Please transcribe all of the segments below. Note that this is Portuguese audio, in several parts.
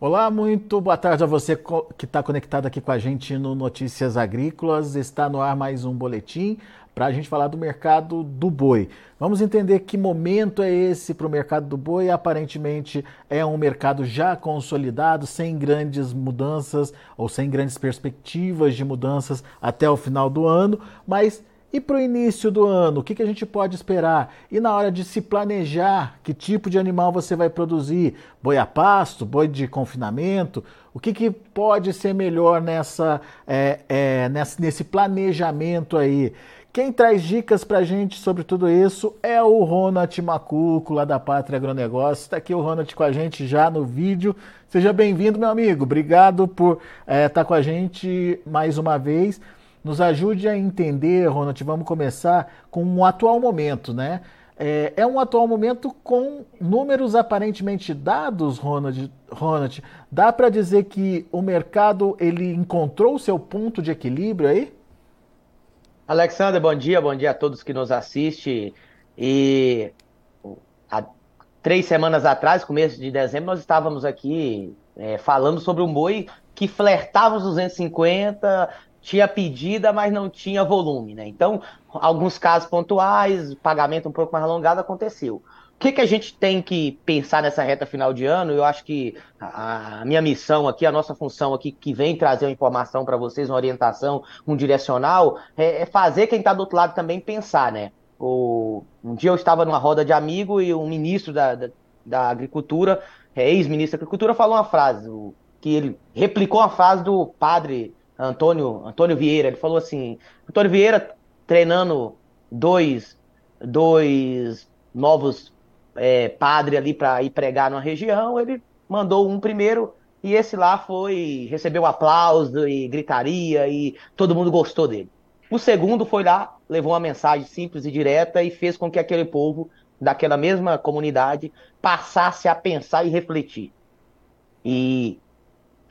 Olá, muito boa tarde a você que está conectado aqui com a gente no Notícias Agrícolas. Está no ar mais um boletim para a gente falar do mercado do boi. Vamos entender que momento é esse para o mercado do boi. Aparentemente é um mercado já consolidado, sem grandes mudanças ou sem grandes perspectivas de mudanças até o final do ano, mas e para o início do ano, o que, que a gente pode esperar? E na hora de se planejar, que tipo de animal você vai produzir? Boi a pasto, boi de confinamento? O que, que pode ser melhor nessa, é, é, nesse, nesse planejamento aí? Quem traz dicas para a gente sobre tudo isso é o Ronald Macuco, lá da Pátria Agronegócio. Está aqui o Ronald com a gente já no vídeo. Seja bem-vindo, meu amigo. Obrigado por estar é, tá com a gente mais uma vez. Nos ajude a entender, Ronald, vamos começar com um atual momento, né? É, é um atual momento com números aparentemente dados, Ronald. Ronald. Dá para dizer que o mercado ele encontrou o seu ponto de equilíbrio aí? Alexander, bom dia, bom dia a todos que nos assistem. E há três semanas atrás, começo de dezembro, nós estávamos aqui é, falando sobre um boi que flertava os 250, tinha pedida, mas não tinha volume, né? Então, alguns casos pontuais, pagamento um pouco mais alongado aconteceu. O que, que a gente tem que pensar nessa reta final de ano? Eu acho que a, minha missão aqui, a nossa função aqui, que vem trazer uma informação para vocês, uma orientação, um direcional, é, é fazer quem está do outro lado também pensar, né? O, um dia eu estava numa roda de amigo e um ministro da, da, da Agricultura, é, ex-ministro da Agricultura, falou uma frase, o, que ele replicou uma frase do padre Antônio, Antônio Vieira, ele falou assim, Antônio Vieira treinando dois, dois novos é, padres ali para ir pregar numa região, ele mandou um primeiro e esse lá foi, recebeu aplauso e gritaria e todo mundo gostou dele. O segundo foi lá, levou uma mensagem simples e direta e fez com que aquele povo daquela mesma comunidade passasse a pensar e refletir. E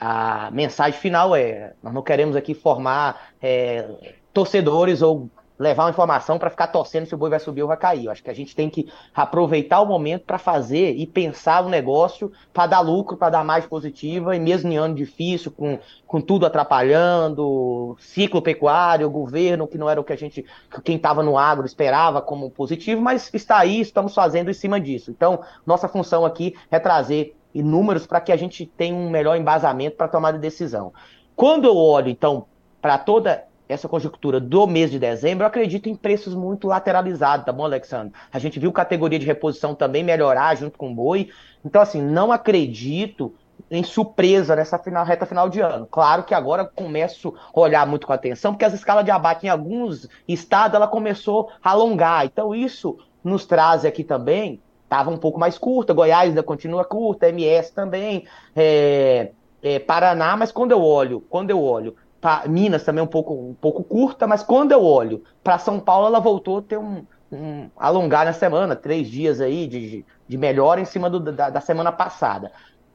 a mensagem final é: nós não queremos aqui formar é, torcedores ou levar uma informação para ficar torcendo se o boi vai subir ou vai cair. Eu acho que a gente tem que aproveitar o momento para fazer e pensar o negócio para dar lucro, para dar mais positiva, e mesmo em ano difícil, com, com tudo atrapalhando, ciclo pecuário, governo, que não era o que a gente, quem estava no agro esperava como positivo, mas está aí, estamos fazendo em cima disso. Então, nossa função aqui é trazer e números para que a gente tenha um melhor embasamento para tomar a decisão. Quando eu olho, então, para toda essa conjuntura do mês de dezembro, eu acredito em preços muito lateralizados, tá bom, Alexandre? A gente viu categoria de reposição também melhorar junto com o boi. Então, assim, não acredito em surpresa nessa final, reta final de ano. Claro que agora começo a olhar muito com atenção, porque as escalas de abate em alguns estados ela começou a alongar. Então, isso nos traz aqui também estava um pouco mais curta, Goiás ainda continua curta, MS também, é, é, Paraná, mas quando eu olho, quando eu olho, pra, Minas também um pouco, um pouco curta, mas quando eu olho para São Paulo, ela voltou a ter um, um, alongar na semana, três dias aí de, de melhora em cima do, da, da semana passada.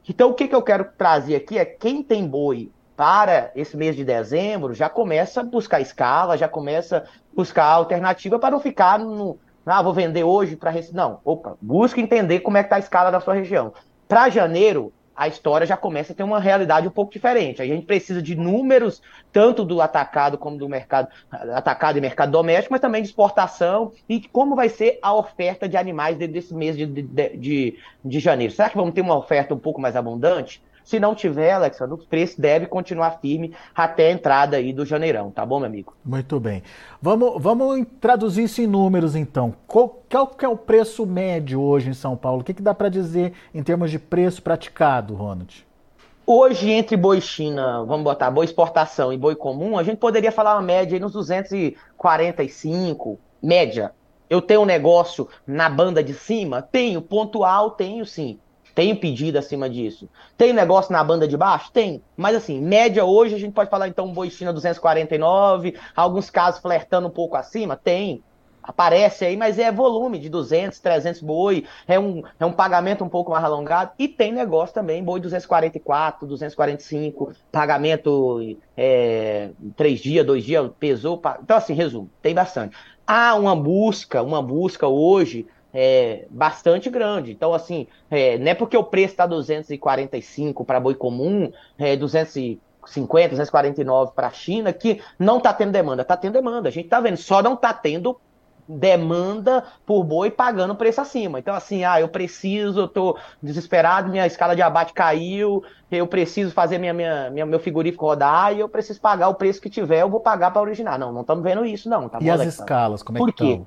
Então o que, que eu quero trazer aqui é quem tem boi para esse mês de dezembro já começa a buscar escala, já começa a buscar alternativa para não ficar no, ah, vou vender hoje para Não, opa, busca entender como é que está a escala da sua região. Para janeiro, a história já começa a ter uma realidade um pouco diferente. A gente precisa de números, tanto do atacado como do mercado atacado e mercado doméstico, mas também de exportação e como vai ser a oferta de animais desse mês de, de, de, de janeiro. Será que vamos ter uma oferta um pouco mais abundante? Se não tiver, Alex, o preço deve continuar firme até a entrada aí do janeirão, tá bom, meu amigo? Muito bem. Vamos, vamos traduzir isso em números, então. Qual, qual é o preço médio hoje em São Paulo? O que, que dá para dizer em termos de preço praticado, Ronald? Hoje, entre boi China, vamos botar boi exportação e boi comum, a gente poderia falar uma média aí nos 245, média. Eu tenho um negócio na banda de cima? Tenho, pontual, tenho sim. Tem pedido acima disso. Tem negócio na banda de baixo? Tem. Mas assim, média hoje a gente pode falar então boi China 249, alguns casos flertando um pouco acima? Tem. Aparece aí, mas é volume de 200, 300 boi, é um, é um pagamento um pouco mais alongado. E tem negócio também, boi 244, 245, pagamento é, três dias, dois dias, pesou. Então, assim, resumo, tem bastante. Há uma busca, uma busca hoje é, bastante grande. Então, assim, é, não é porque o preço está 245 para boi comum, é, 250, 249 para a China, que não está tendo demanda. Está tendo demanda, a gente está vendo, só não está tendo demanda por boi pagando preço acima. Então, assim, ah, eu preciso, eu tô desesperado, minha escala de abate caiu, eu preciso fazer minha, minha, minha meu frigorífico rodar e eu preciso pagar o preço que tiver, eu vou pagar para originar. Não, não estamos vendo isso, não. Tá e as escalas, como é que estão?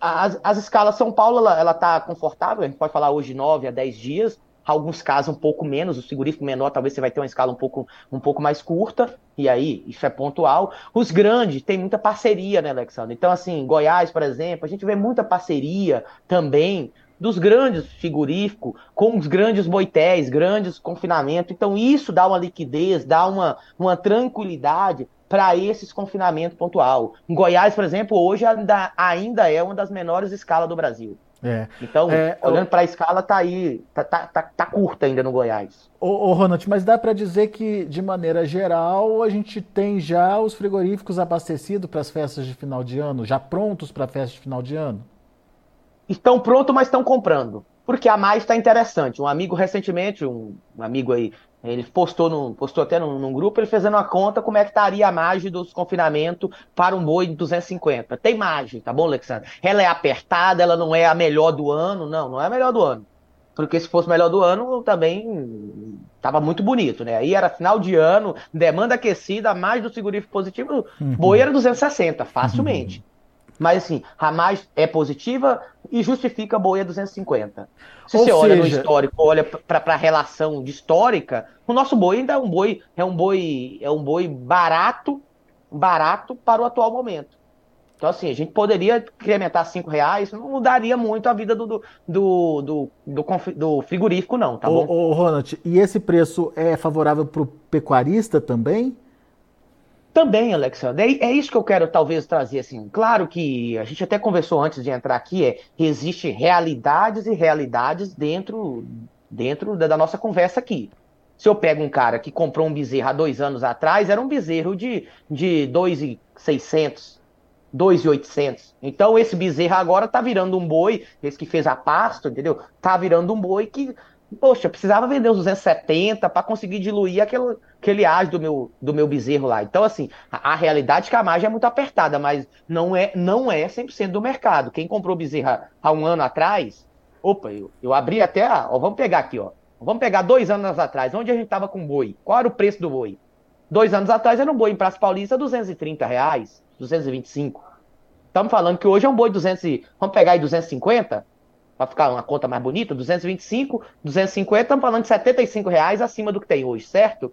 As, as escalas São Paulo, ela, ela tá confortável, a gente pode falar hoje 9 a 10 dias, alguns casos um pouco menos, o frigorífico menor talvez você vai ter uma escala um pouco, um pouco mais curta, e aí isso é pontual. Os grandes tem muita parceria, né, Alexandre? Então, assim, Goiás, por exemplo, a gente vê muita parceria também dos grandes frigoríficos com os grandes boitéis, grandes confinamentos. Então, isso dá uma liquidez, dá uma, uma tranquilidade para esses confinamentos pontual. Em Goiás, por exemplo, hoje ainda, ainda é uma das menores escalas do Brasil. É. Então, é, olhando para a escala, tá aí, tá, tá, tá, tá, curta ainda no Goiás. Ô, ô Ronald, mas dá para dizer que, de maneira geral, a gente tem já os frigoríficos abastecidos para as festas de final de ano, já prontos para a festa de final de ano? Estão prontos, mas estão comprando. Porque a mais está interessante. Um amigo recentemente, um, um amigo aí ele postou, no, postou até num, num, grupo, ele fazendo uma conta como é que estaria a margem dos confinamentos para um boi de 250. Tem margem, tá bom, Alexandre? Ela é apertada, ela não é a melhor do ano, não, não é a melhor do ano. Porque se fosse melhor do ano, também estava muito bonito, né? Aí era final de ano, demanda aquecida, mais do segurífico positivo, uhum. boi era 260, facilmente. Uhum. Mas assim, a mais é positiva e justifica a boia 250. Se Ou você seja... olha no histórico, olha para a relação de histórica, o nosso boi ainda é um boi, é um boi, é um boi barato, barato para o atual momento. Então, assim, a gente poderia incrementar cinco reais, não mudaria muito a vida do, do, do, do, do, do frigorífico, não, tá ô, bom? Ô, Ronald, e esse preço é favorável para o pecuarista também? Também, Alexandre, é, é, isso que eu quero talvez trazer, assim, claro que a gente até conversou antes de entrar aqui, é, existe realidades e realidades dentro, dentro da, da nossa conversa aqui. Se eu pego um cara que comprou um bezerro há dois anos atrás, era um bezerro de, de 2,600, 2,800. Então esse bezerro agora tá virando um boi, esse que fez a pasto, entendeu? Tá virando um boi que Poxa, precisava vender os 270 para conseguir diluir aquele, aquele ás do meu, do meu bezerro lá. Então, assim, a, a, realidade é que a margem é muito apertada, mas não é, não é 100% do mercado. Quem comprou bezerro há um ano atrás, opa, eu, eu abri até, ó, vamos pegar aqui, ó. Vamos pegar dois anos atrás, onde a gente estava com boi? Qual era o preço do boi? Dois anos atrás era um boi em Praça Paulista 230 reais, 225. Estamos falando que hoje é um boi 200, vamos pegar aí 250? Para ficar uma conta mais bonita, 225, 250, estamos falando de 75 reais acima do que tem hoje, certo?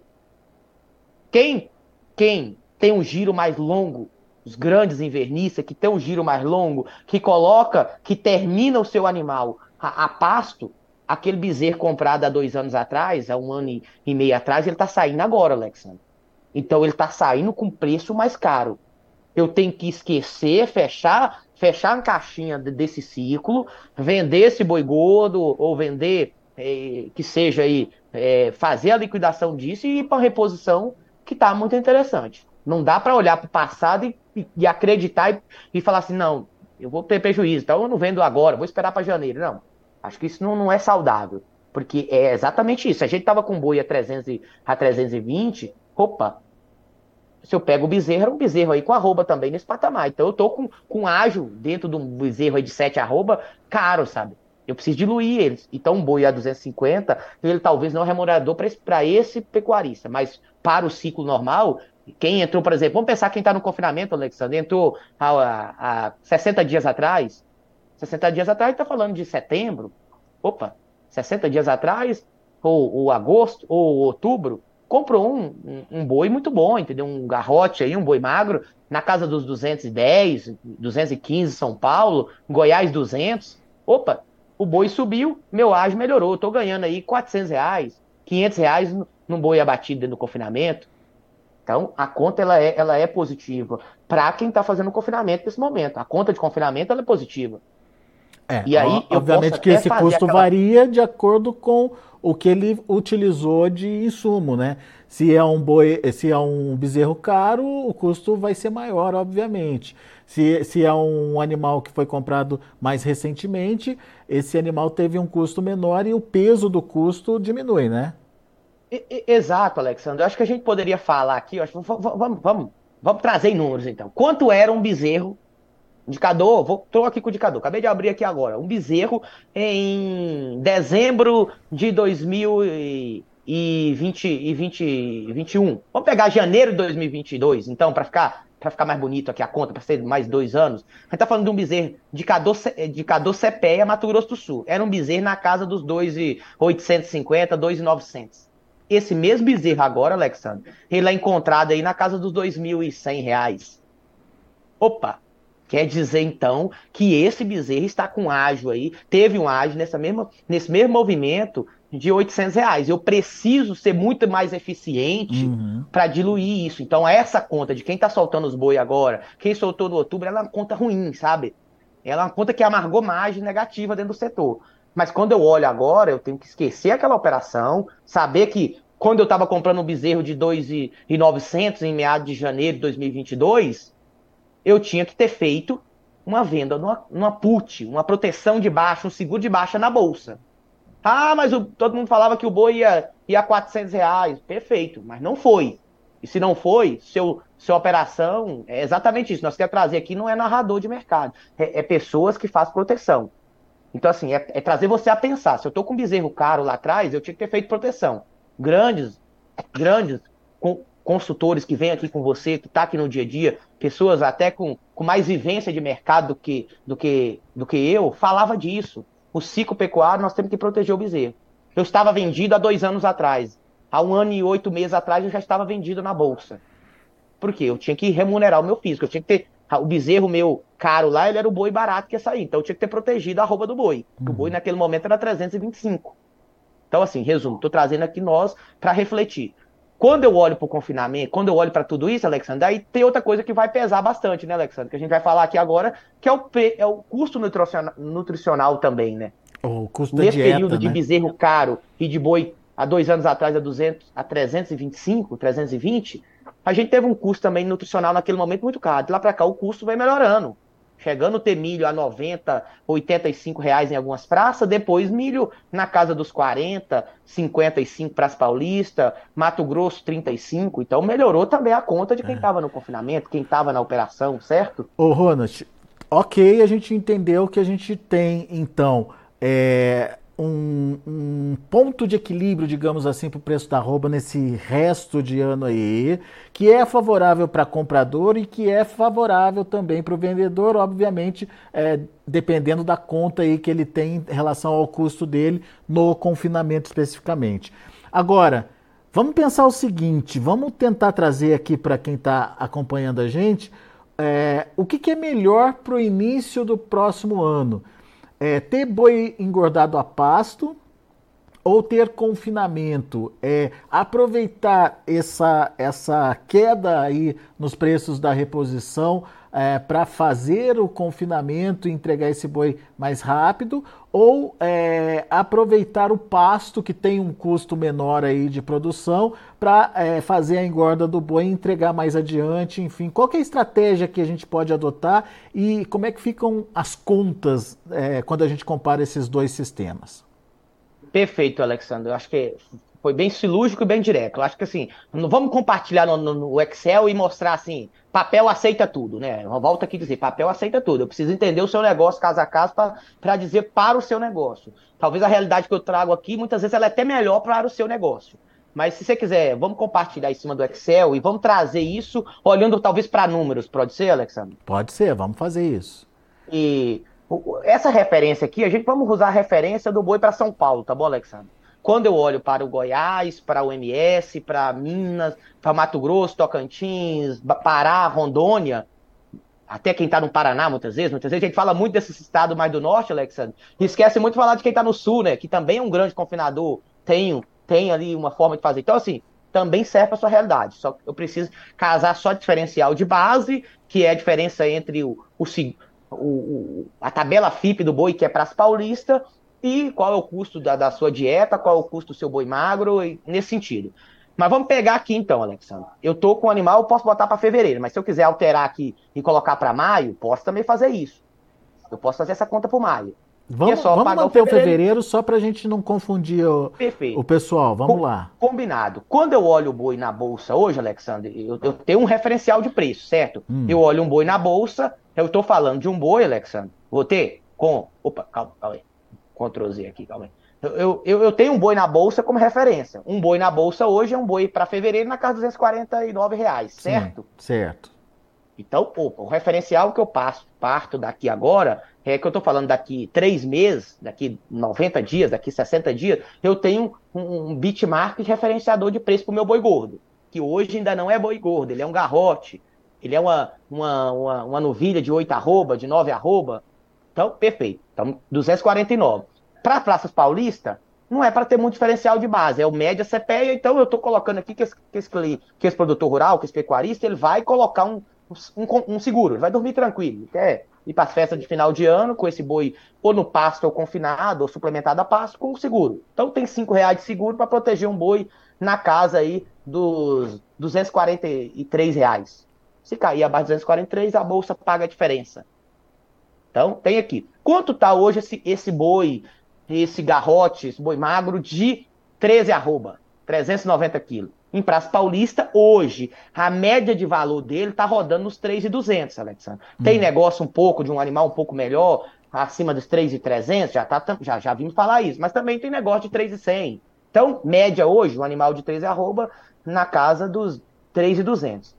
Quem, quem tem um giro mais longo, os grandes invernistas que tem um giro mais longo, que coloca, que termina o seu animal a, a pasto, aquele bezerro comprado há dois anos atrás, há um ano e, e meio atrás, ele está saindo agora, Alexandre. Então ele está saindo com preço mais caro. Eu tenho que esquecer, fechar, fechar a caixinha desse ciclo, vender esse boi gordo ou vender é, que seja aí é, fazer a liquidação disso e ir para reposição que está muito interessante. Não dá para olhar para o passado e, e, e acreditar e, e, falar assim, não, eu vou ter prejuízo, então eu não vendo agora, vou esperar para janeiro. Não, acho que isso não, não é saudável, porque é exatamente isso. A gente estava com boi a, 300, a 320, opa, se eu pego o bezerro, era um bezerro aí com arroba também nesse patamar. Então eu tô com, com ágil dentro de um bezerro aí de 7 arroba caro, sabe? Eu preciso diluir eles. Então um boi a 250, ele talvez não é remunerador para esse, esse pecuarista, mas para o ciclo normal, quem entrou, por exemplo, vamos pensar quem está no confinamento, Alexandre, entrou há, há 60 dias atrás, 60 dias atrás está falando de setembro, opa, 60 dias atrás, ou, ou agosto, ou outubro, comprou um, um, um, boi muito bom, entendeu? Um garrote aí, um boi magro, na casa dos 210, 215 São Paulo, Goiás 200. Opa, o boi subiu, meu ágio melhorou, eu tô ganhando aí 400 reais, 500 reais num boi abatido dentro do confinamento. Então, a conta ela é, ela é positiva para quem está fazendo confinamento nesse momento. A conta de confinamento ela é positiva. É, e aí, obviamente que esse custo aquela... varia de acordo com o que ele utilizou de insumo, né? Se é um boi, se é um bezerro caro, o custo vai ser maior, obviamente. Se, se é um animal que foi comprado mais recentemente, esse animal teve um custo menor e o peso do custo diminui, né? Exato, Alexandre. Eu acho que a gente poderia falar aqui, acho, vamos, vamos, vamos trazer em números então. Quanto era um bezerro Indicador, vou, tô aqui com o indicador, acabei de abrir aqui agora. Um bezerro em dezembro de 2021. Vamos pegar janeiro de 2022, então, para ficar para ficar mais bonito aqui a conta, para ser mais dois anos. A gente tá falando de um bezerro de Cador, de Cador Cepeia, Mato Grosso do Sul. Era um bezerro na casa dos 2,850, 2,900. Esse mesmo bezerro agora, Alexandre, ele é encontrado aí na casa dos 2.100 reais. Opa, Quer dizer, então, que esse bezerro está com ágio aí, teve um ágio nessa mesma, nesse mesmo movimento de 800 reais. Eu preciso ser muito mais eficiente uhum. para diluir isso. Então, essa conta de quem está soltando os boi agora, quem soltou no outubro, ela é uma conta ruim, sabe? Ela é uma conta que amargou margem negativa dentro do setor. Mas quando eu olho agora, eu tenho que esquecer aquela operação, saber que quando eu estava comprando um bezerro de 2.900 em meados de janeiro de 2022, eu tinha que ter feito uma venda numa, numa put, uma proteção de baixa, um seguro de baixa na bolsa. Ah, mas o, todo mundo falava que o boi ia, ia a 400 reais. Perfeito, mas não foi. E se não foi, seu, sua operação é exatamente isso. Nós queremos trazer aqui não é narrador de mercado, é, é pessoas que fazem proteção. Então, assim, é, é, trazer você a pensar. Se eu estou com um bezerro caro lá atrás, eu tinha que ter feito proteção. Grandes, grandes com, consultores que vêm aqui com você, que está aqui no dia a dia, pessoas até com, com mais vivência de mercado do que, do, que, do que eu, falava disso. O ciclo pecuário, nós temos que proteger o bezerro. Eu estava vendido há dois anos atrás. Há um ano e oito meses atrás eu já estava vendido na bolsa. Por quê? Eu tinha que remunerar o meu físico. Eu tinha que ter. O bezerro meu caro lá, ele era o boi barato que ia sair. Então eu tinha que ter protegido a roupa do boi. Uhum. O boi naquele momento era 325. Então, assim, resumo, estou trazendo aqui nós para refletir. Quando eu olho para o confinamento, quando eu olho para tudo isso, Alexandre, aí tem outra coisa que vai pesar bastante, né, Alexandre? Que a gente vai falar aqui agora, que é o, é o custo nutricional, nutricional também, né? O custo Nesse da dieta, período de né? bezerro caro e de boi há dois anos atrás a 200, a 325, 320, a gente teve um custo também nutricional naquele momento muito caro. De lá para cá o custo vem melhorando chegando a ter milho a 90, 85 reais em algumas praças, depois milho na casa dos 40, 55 para as paulistas, Mato Grosso 35, então melhorou também a conta de quem estava é. no confinamento, quem estava na operação, certo? Ô Ronald, ok, a gente entendeu que a gente tem então é, um, um, ponto de equilíbrio, digamos assim, para o preço da roupa nesse resto de ano aí, que é favorável para comprador e que é favorável também para o vendedor, obviamente, é, dependendo da conta aí que ele tem em relação ao custo dele no confinamento especificamente. Agora, vamos pensar o seguinte, vamos tentar trazer aqui para quem está acompanhando a gente é, o que, que é melhor para o início do próximo ano é, ter boi engordado a pasto ou ter confinamento, é, aproveitar essa, essa queda aí nos preços da reposição é, para fazer o confinamento e entregar esse boi mais rápido, ou é, aproveitar o pasto que tem um custo menor aí de produção para é, fazer a engorda do boi e entregar mais adiante, enfim, qual é a estratégia que a gente pode adotar e como é que ficam as contas é, quando a gente compara esses dois sistemas? Perfeito, Alexandre. Eu acho que foi bem cirúrgico e bem direto. Eu acho que assim, não vamos compartilhar no, no, Excel e mostrar assim, papel aceita tudo, né? Volta aqui a dizer, papel aceita tudo. Eu preciso entender o seu negócio caso a caso para dizer para o seu negócio. Talvez a realidade que eu trago aqui, muitas vezes ela é até melhor para o seu negócio. Mas se você quiser, vamos compartilhar em cima do Excel e vamos trazer isso olhando talvez para números, pode ser, Alexandre? Pode ser, vamos fazer isso. E essa referência aqui, a gente vamos usar a referência do boi para São Paulo, tá bom, Alexandre? Quando eu olho para o Goiás, para o MS, para Minas, para Mato Grosso, Tocantins, Pará, Rondônia, até quem está no Paraná, muitas vezes, muitas vezes a gente fala muito desses estados mais do norte, Alexandre, e esquece muito de falar de quem está no sul, né? Que também é um grande confinador, tem, tem ali uma forma de fazer. Então, assim, também serve para sua realidade. Só eu preciso casar só diferencial de base, que é a diferença entre o, o, o a tabela FIP do boi, que é para as paulistas, e qual é o custo da, da sua dieta, qual é o custo do seu boi magro, nesse sentido. Mas vamos pegar aqui então, Alexandre. Eu tô com o animal, eu posso botar para fevereiro, mas se eu quiser alterar aqui e colocar para maio, posso também fazer isso. Eu posso fazer essa conta para maio. Vamos, é vamos manter o fevereiro, fevereiro só para a gente não confundir o, o pessoal. Vamos Com, lá. Combinado. Quando eu olho o boi na bolsa hoje, Alexandre, eu, eu tenho um referencial de preço, certo? Hum. Eu olho um boi na bolsa, eu estou falando de um boi, Alexandre. Vou ter com. Opa, calma, calma aí. Ctrl Z aqui, calma aí. Eu, eu, eu, tenho um boi na bolsa como referência. Um boi na bolsa hoje é um boi para fevereiro na casa de 249 reais, certo? Sim, certo. Então, opa, o referencial que eu passo, parto daqui agora, é que eu estou falando daqui três meses, daqui 90 dias, daqui 60 dias, eu tenho um, um bitmark referenciador de preço para o meu boi gordo, que hoje ainda não é boi gordo, ele é um garrote, ele é uma, uma, uma, uma novilha de 8 arroba, de 9 arroba. Então, perfeito. Então, 249. Para Praças Paulista, não é para ter muito diferencial de base, é o média CPEA, então eu estou colocando aqui que esse, que esse, que esse produtor rural, que esse pecuarista, ele vai colocar um, um, um seguro, ele vai dormir tranquilo, quer ir para as festas de final de ano com esse boi ou no pasto ou confinado ou suplementado a pasto com o seguro. Então tem cinco reais de seguro para proteger um boi na casa aí dos 243 reais. Se cair abaixo de 243, a bolsa paga a diferença. Então tem aqui. Quanto está hoje esse, esse boi, esse garrote, esse boi magro de 13 arroba, 390 quilos? Em Praça Paulista, hoje, a média de valor dele está rodando nos 3,200, Alexandre. Tem hum. negócio um pouco de um animal um pouco melhor, acima dos 3,300, já, tá, já, já vimos falar isso, mas também tem negócio de 3,100. Então, média hoje, um animal de 3 arroba na casa dos 3,200.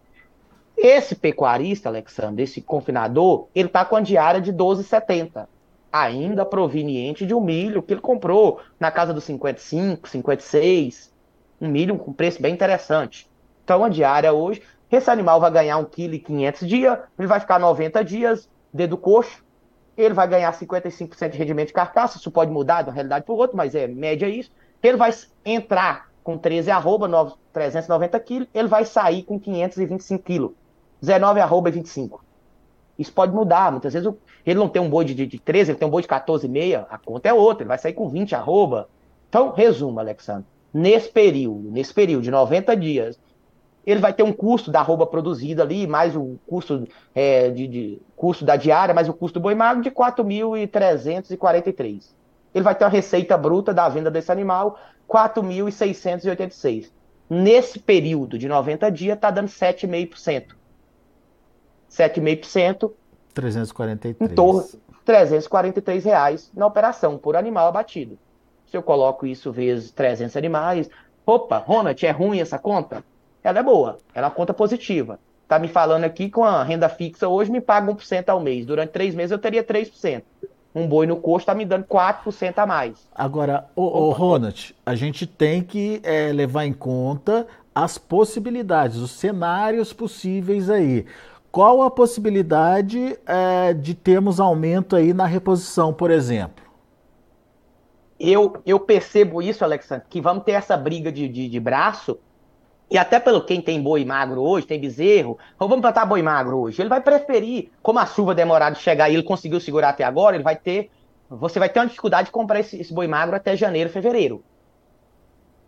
Esse pecuarista, Alexandre, esse confinador, ele está com a diária de 12,70 ainda proveniente de um milho que ele comprou na casa dos 55, 56 um milho com preço bem interessante. Então, a diária hoje, esse animal vai ganhar 1,5 kg dia, ele vai ficar 90 dias, dedo coxo, ele vai ganhar 55% de rendimento de carcaça, isso pode mudar de uma realidade para outra, mas é média isso. Ele vai entrar com 13 arroba, 390 quilos, ele vai sair com 525 quilos, 19 arroba e 25. Isso pode mudar, muitas vezes ele não tem um boi de, de 13, ele tem um boi de 14,5, a conta é outra, ele vai sair com 20 arroba. Então, resumo, Alexandre nesse período, nesse período de 90 dias, ele vai ter um custo da arroba produzida ali, mais o custo, é, de, de, custo da diária, mais o custo do boi magro de 4.343. Ele vai ter uma receita bruta da venda desse animal, 4.686. Nesse período de 90 dias, está dando 7,5%. 7,5%. 343. Em torno de 343 reais na operação por animal abatido. Se eu coloco isso vezes 300 animais, opa, Ronald, é ruim essa conta? Ela é boa, ela é uma conta positiva. Tá me falando aqui com a renda fixa hoje me paga 1% ao mês. Durante três meses eu teria 3%. Um boi no custo está me dando 4% a mais. Agora, o, o Ronald, a gente tem que é, levar em conta as possibilidades, os cenários possíveis aí. Qual a possibilidade é, de termos aumento aí na reposição, por exemplo? Eu, eu percebo isso, Alexandre, que vamos ter essa briga de, de, de, braço, e até pelo quem tem boi magro hoje, tem bezerro, vamos plantar boi magro hoje, ele vai preferir, como a chuva demorada de chegar e ele conseguiu segurar até agora, ele vai ter, você vai ter uma dificuldade de comprar esse, esse boi magro até janeiro, fevereiro.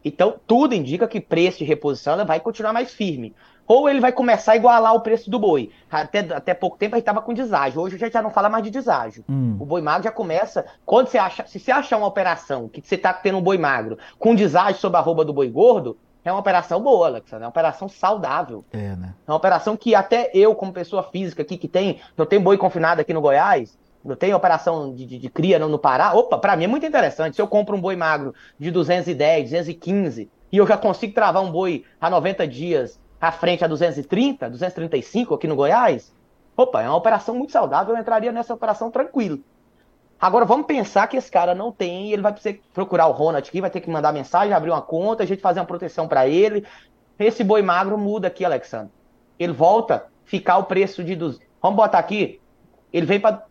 Então, tudo indica que preço de reposição vai continuar mais firme ou ele vai começar a igualar o preço do boi. Até, até pouco tempo a gente estava com deságio. Hoje a gente já não fala mais de deságio. Hum. O boi magro já começa. Quando você acha. Se você achar uma operação que você está tendo um boi magro com deságio sobre a roupa do boi gordo, é uma operação boa, Alexandre. É uma operação saudável. É, né? É uma operação que até eu, como pessoa física aqui, que tem. Eu tenho boi confinado aqui no Goiás. Eu tenho operação de, de, de cria no, no Pará. Opa, para mim é muito interessante. Se eu compro um boi magro de 210, 215 e eu já consigo travar um boi a 90 dias à frente a 230, 235 aqui no Goiás, opa, é uma operação muito saudável, eu entraria nessa operação tranquilo. Agora vamos pensar que esse cara não tem, ele vai precisar procurar o Ronald aqui, vai ter que mandar mensagem, abrir uma conta, a gente fazer uma proteção para ele. Esse boi magro muda aqui, Alexandre. Ele volta ficar o preço de dos. Vamos botar aqui. Ele vem para.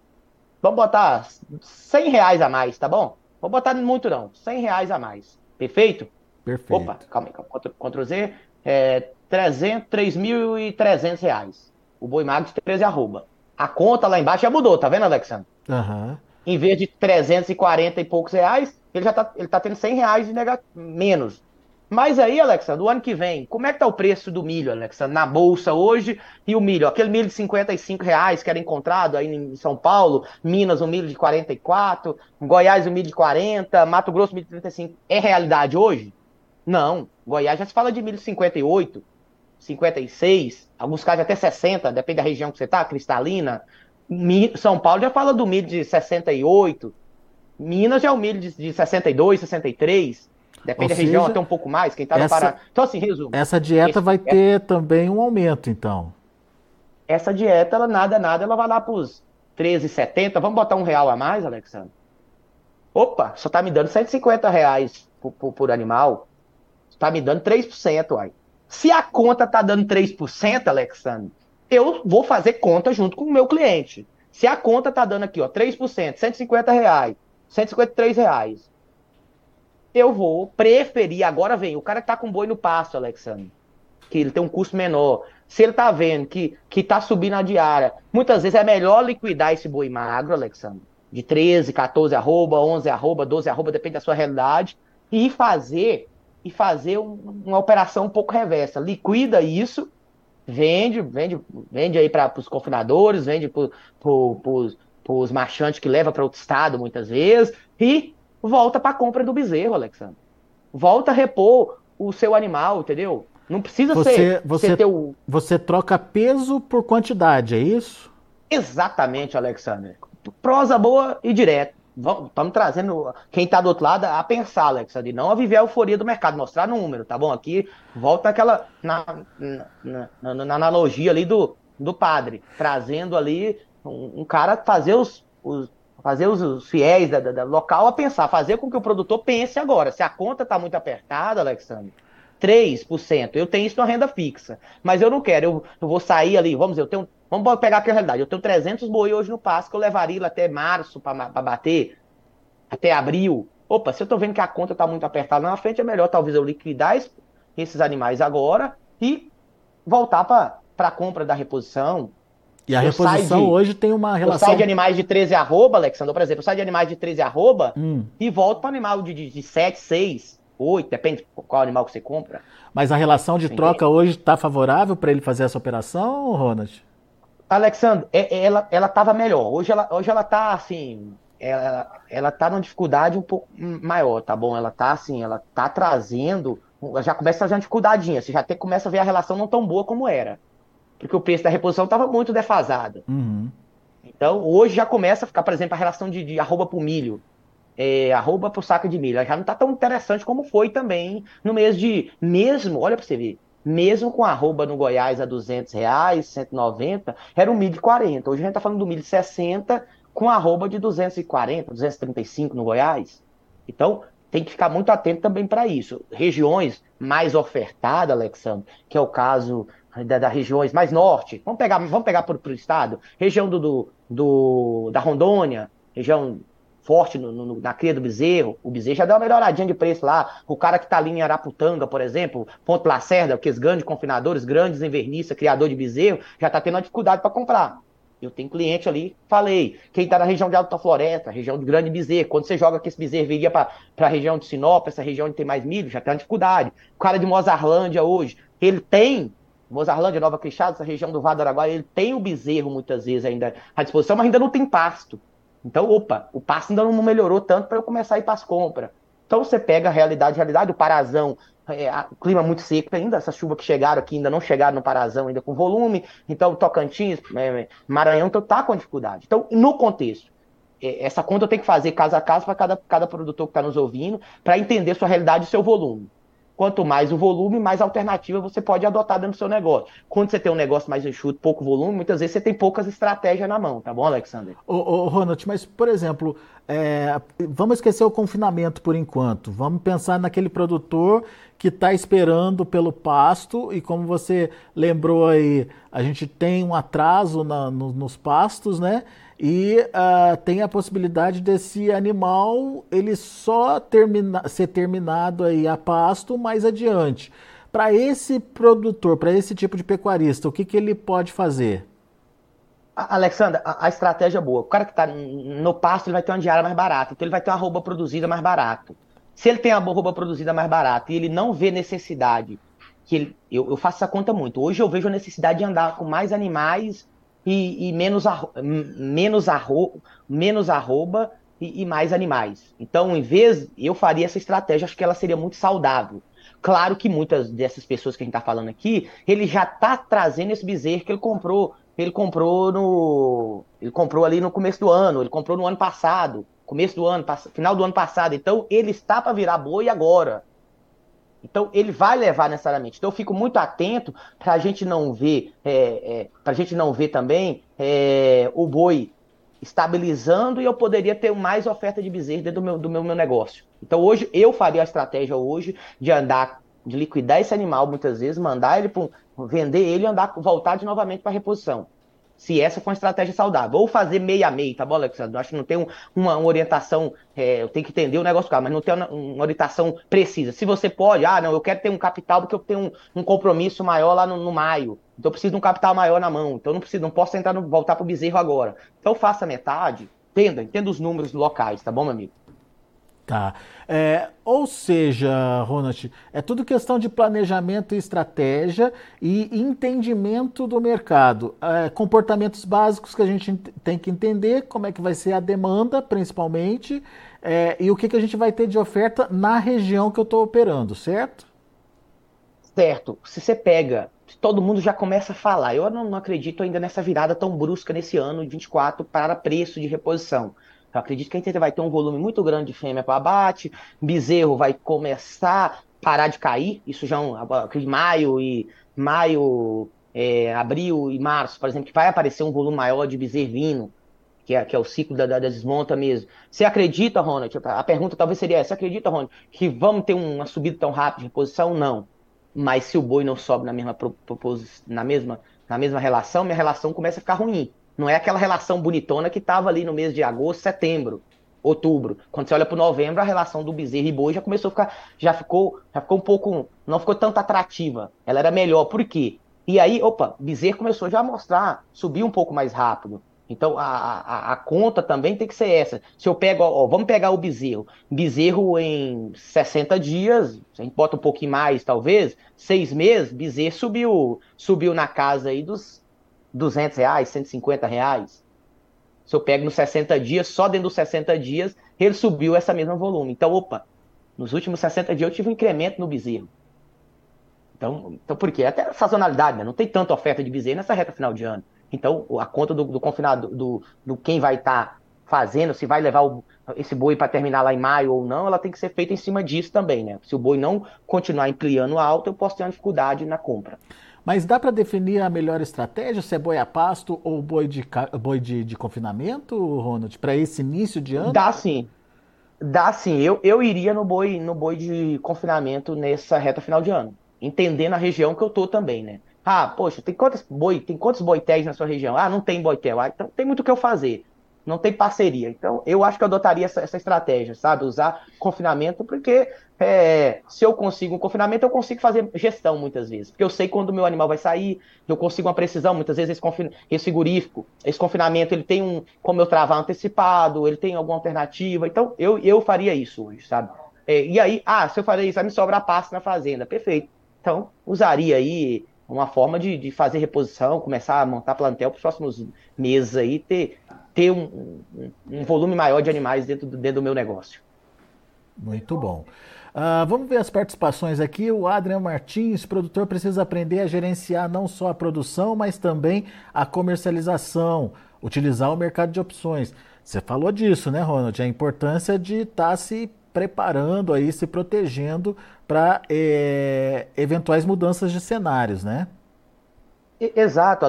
Vamos botar 100 reais a mais, tá bom? Vamos botar muito não, 100 reais a mais. Perfeito? Perfeito. Opa, calma aí. Ctrl Z. É, 3.300 reais. O boi magro de 13 arroba. A conta lá embaixo já mudou, tá vendo, Alexandre? Uhum. Em vez de 340 e poucos reais, ele já tá, ele tá tendo 100 reais de nega... menos. Mas aí, Alexandre, o ano que vem, como é que tá o preço do milho, Alexandre, na bolsa hoje e o milho? Aquele milho de 55 reais que era encontrado aí em São Paulo, Minas o milho de 44, Goiás o milho de 40, Mato Grosso milho de 35. É realidade hoje? Não. Goiás já se fala de milho de 58, 56, alguns casos até 60, depende da região que você tá, cristalina. São Paulo já fala do milho de 68, Minas já é o milho de, de 62, 63. Depende Ou da região, até um pouco mais. Quem está no Pará. Então, assim, resumo. Essa dieta esse, vai é ter também um aumento, então. Essa dieta, ela nada, nada, ela vai lá para os 13,70. Vamos botar um real a mais, Alexandre? Opa, só está me dando 150 reais por, por, por animal. Está me dando 3%, uai. Se a conta está dando 3%, Alexandre, eu vou fazer conta junto com o meu cliente. Se a conta está dando aqui, ó, 3%, 150 reais, 153 reais, eu vou preferir, agora vem, o cara que tá com boi no pasto, Alexandre, que ele tem um custo menor, se ele tá vendo que, que tá subindo a diária, muitas vezes é melhor liquidar esse boi magro, Alexandre, de 13, 14 arroba, 11 arroba, 12 arroba, depende da sua realidade, e fazer e fazer um, uma operação um pouco reversa. Liquida isso, vende, vende, vende aí para os confinadores, vende para os marchantes que leva para outro estado muitas vezes, e volta para a compra do bezerro, Alexandre. Volta a repor o seu animal, entendeu? Não precisa você, ser, você, você troca peso por quantidade, é isso? Exatamente, Alexandre. Prosa boa e direto. Estamos trazendo quem está do outro lado a pensar, Alexandre, não a viver a euforia do mercado, mostrar número, tá bom? Aqui volta aquela na, na, na, na analogia ali do, do padre, trazendo ali um, um cara fazer os, os fazer os, os fiéis da, da, da, local a pensar, fazer com que o produtor pense agora. Se a conta está muito apertada, Alexandre, 3%, eu tenho isso na renda fixa, mas eu não quero, eu, eu vou sair ali, vamos dizer, eu tenho, vamos pegar aqui a realidade, eu tenho 300 boi hoje no passo que eu levaria até março para bater, até abril. Opa, se eu estou vendo que a conta está muito apertada na frente, é melhor talvez eu liquidar esses animais agora e voltar para a compra da reposição, e a eu reposição de, hoje tem uma relação. Eu saio de animais de 13 arroba, Alexandre, por exemplo, eu saio de animais de 13 arroba hum. e volto para animal de, de, de 7, 6, 8, depende qual animal que você compra. Mas a relação de troca hoje está favorável para ele fazer essa operação, Ronald? Alexandre, é, é, ela ela estava melhor. Hoje ela hoje ela tá assim, ela ela tá numa dificuldade um pouco maior, tá bom? Ela tá assim, ela tá trazendo, já começa a uma dificuldadinha, você já até começa a ver a relação não tão boa como era porque o preço da reposição estava muito defasado. Uhum. Então, hoje já começa a ficar, por exemplo, a relação de, de arroba para milho, é, arroba para o saco de milho. Já não está tão interessante como foi também no mês de. Mesmo, olha para você ver, mesmo com arroba no Goiás a 200 reais, 190, era um milho de 40. Hoje a gente está falando do milho de 60 com arroba de 240, 235 no Goiás. Então, tem que ficar muito atento também para isso. Regiões mais ofertadas, Alexandre, que é o caso da, das regiões mais norte, vamos pegar, vamos pegar o estado, região do, do, do, da Rondônia, região forte no, no, na cria do bezerro, o bezerro já deu uma melhoradinha de preço lá, o cara que está ali em Araputanga, por exemplo, Ponto Lacerda, que os grandes confinadores, grandes invernistas, criador de bezerro, já está tendo uma dificuldade para comprar. Eu tenho cliente ali, falei, quem está na região de Alta Floresta, região de Grande Bezerro, quando você joga que esse bezerro viria para a região de Sinop, essa região onde tem mais milho, já tem uma dificuldade. O cara de Mozarlândia hoje, ele tem Mozarlândia, Nova Queixada, essa região do Vale do Araguaia, ele tem o bezerro muitas vezes ainda à disposição, mas ainda não tem pasto. Então, opa, o pasto ainda não melhorou tanto para eu começar a ir para as compras. Então você pega a realidade, a realidade, o Parazão, é, a, o clima muito seco ainda, essas chuvas que chegaram aqui ainda não chegaram no Parazão ainda com volume, então Tocantins, é, Maranhão, então tá com dificuldade. Então, no contexto, é, essa conta eu tenho que fazer caso a caso para cada, cada produtor que está nos ouvindo, para entender sua realidade e seu volume. Quanto mais o volume, mais alternativa você pode adotar dentro do seu negócio. Quando você tem um negócio mais enxuto, pouco volume, muitas vezes você tem poucas estratégias na mão, tá bom, Alexander? Ô, ô Ronald, mas, por exemplo, é, vamos esquecer o confinamento por enquanto. Vamos pensar naquele produtor que está esperando pelo pasto e como você lembrou aí, a gente tem um atraso na, no, nos pastos, né? E uh, tem a possibilidade desse animal ele só termina, ser terminado aí a pasto mais adiante. Para esse produtor, para esse tipo de pecuarista, o que, que ele pode fazer? Alexandra, a, estratégia é boa. O cara que está no pasto ele vai ter uma diária mais barata, então ele vai ter uma roupa produzida mais barato. Se ele tem a arroba produzida mais barata e ele não vê necessidade, que ele, eu, eu faço essa conta muito. Hoje eu vejo a necessidade de andar com mais animais e, e menos, arro, menos, arro, menos arroba e, e, mais animais. Então, em vez, eu faria essa estratégia, acho que ela seria muito saudável. Claro que muitas dessas pessoas que a gente está falando aqui, ele já está trazendo esse bezerro que ele comprou. Ele comprou no. Ele comprou ali no começo do ano, ele comprou no ano passado, começo do ano, final do ano passado. Então, ele está para virar boi agora. Então ele vai levar necessariamente. Então eu fico muito atento para a gente não ver, é, é, para a gente não ver também é, o boi estabilizando e eu poderia ter mais oferta de bezerro dentro do meu, do meu, meu negócio. Então hoje eu faria a estratégia hoje de andar, de liquidar esse animal muitas vezes, mandar ele para vender ele e andar, voltar de novamente para reposição se essa for uma estratégia saudável. Ou fazer meia meia, tá bom, Alexandre? Acho que não tem um, uma, uma, orientação, é, eu tenho que entender o negócio, mas não tem uma, uma, orientação precisa. Se você pode, ah, não, eu quero ter um capital porque eu tenho um, um compromisso maior lá no, no, maio. Então eu preciso de um capital maior na mão. Então eu não preciso, não posso entrar no, voltar pro bezerro agora. Então faça metade, entenda, entenda os números locais, tá bom, meu amigo? Tá. É, ou seja, Ronald, é tudo questão de planejamento e estratégia e entendimento do mercado. É, comportamentos básicos que a gente tem que entender, como é que vai ser a demanda, principalmente, é, e o que, que a gente vai ter de oferta na região que eu estou operando, certo? Certo. Se você pega, todo mundo já começa a falar. Eu não, não acredito ainda nessa virada tão brusca nesse ano de 24 para preço de reposição. Eu acredito que a gente vai ter um volume muito grande de fêmea para abate, bezerro vai começar a parar de cair, isso já é um, maio e maio, é, abril e março, por exemplo, que vai aparecer um volume maior de bezervino, que é, que é o ciclo da, da, desmonta mesmo. Você acredita, Ronald? A pergunta talvez seria essa: você acredita, Ronald, que vamos ter uma subida tão rápida de reposição? Não. Mas se o boi não sobe na mesma, na mesma, na mesma relação, minha relação começa a ficar ruim. Não é aquela relação bonitona que estava ali no mês de agosto, setembro, outubro. Quando você olha para novembro, a relação do bezerro e boi já começou a ficar, já ficou, já ficou um pouco, não ficou tanto atrativa. Ela era melhor. Por quê? E aí, opa, bezerro começou já a mostrar, subir um pouco mais rápido. Então a, a, a, conta também tem que ser essa. Se eu pego, ó, vamos pegar o bezerro. Bezerro em 60 dias, a gente bota um pouquinho mais, talvez, seis meses, bezerro subiu, subiu na casa aí dos 200 reais, 150 reais. Se eu pego nos 60 dias, só dentro dos 60 dias, ele subiu essa mesma volume. Então, opa, nos últimos 60 dias eu tive um incremento no bezerro. Então, então por quê? Até sazonalidade, né? Não tem tanta oferta de bezerro nessa reta final de ano. Então, a conta do, do confinado, do, do quem vai estar tá fazendo, se vai levar o, esse boi para terminar lá em maio ou não, ela tem que ser feita em cima disso também, né? Se o boi não continuar ampliando alto, eu posso ter uma dificuldade na compra. Mas dá para definir a melhor estratégia, se é boi a pasto ou boi de, boi de, de confinamento, Ronald, para esse início de ano? Dá sim. Dá sim. Eu, eu iria no boi, no boi de confinamento nessa reta final de ano. Entendendo a região que eu tô também, né? Ah, poxa, tem quantos boi, tem quantos boitéis na sua região? Ah, não tem boitel. Ah, então tem muito o que eu fazer não tem parceria. Então, eu acho que eu adotaria essa, essa estratégia, sabe? Usar confinamento, porque é, se eu consigo um confinamento, eu consigo fazer gestão muitas vezes. Porque eu sei quando o meu animal vai sair, eu consigo uma precisão. Muitas vezes esse, confin... esse frigorífico, esse confinamento, ele tem um como eu travar antecipado, ele tem alguma alternativa. Então, eu, eu faria isso hoje, sabe? É, e aí, ah, se eu fazer isso, vai me sobrar passe na fazenda. Perfeito. Então, usaria aí uma forma de, de fazer reposição, começar a montar plantel para os próximos meses aí, ter ter um, um, volume maior de animais dentro do, dentro do meu negócio. Muito bom. Uh, vamos ver as participações aqui. O Adrian Martins, produtor, precisa aprender a gerenciar não só a produção, mas também a comercialização, utilizar o mercado de opções. Você falou disso, né, Ronald? A importância de estar tá se preparando aí, se protegendo para é, eventuais mudanças de cenários, né? Exato,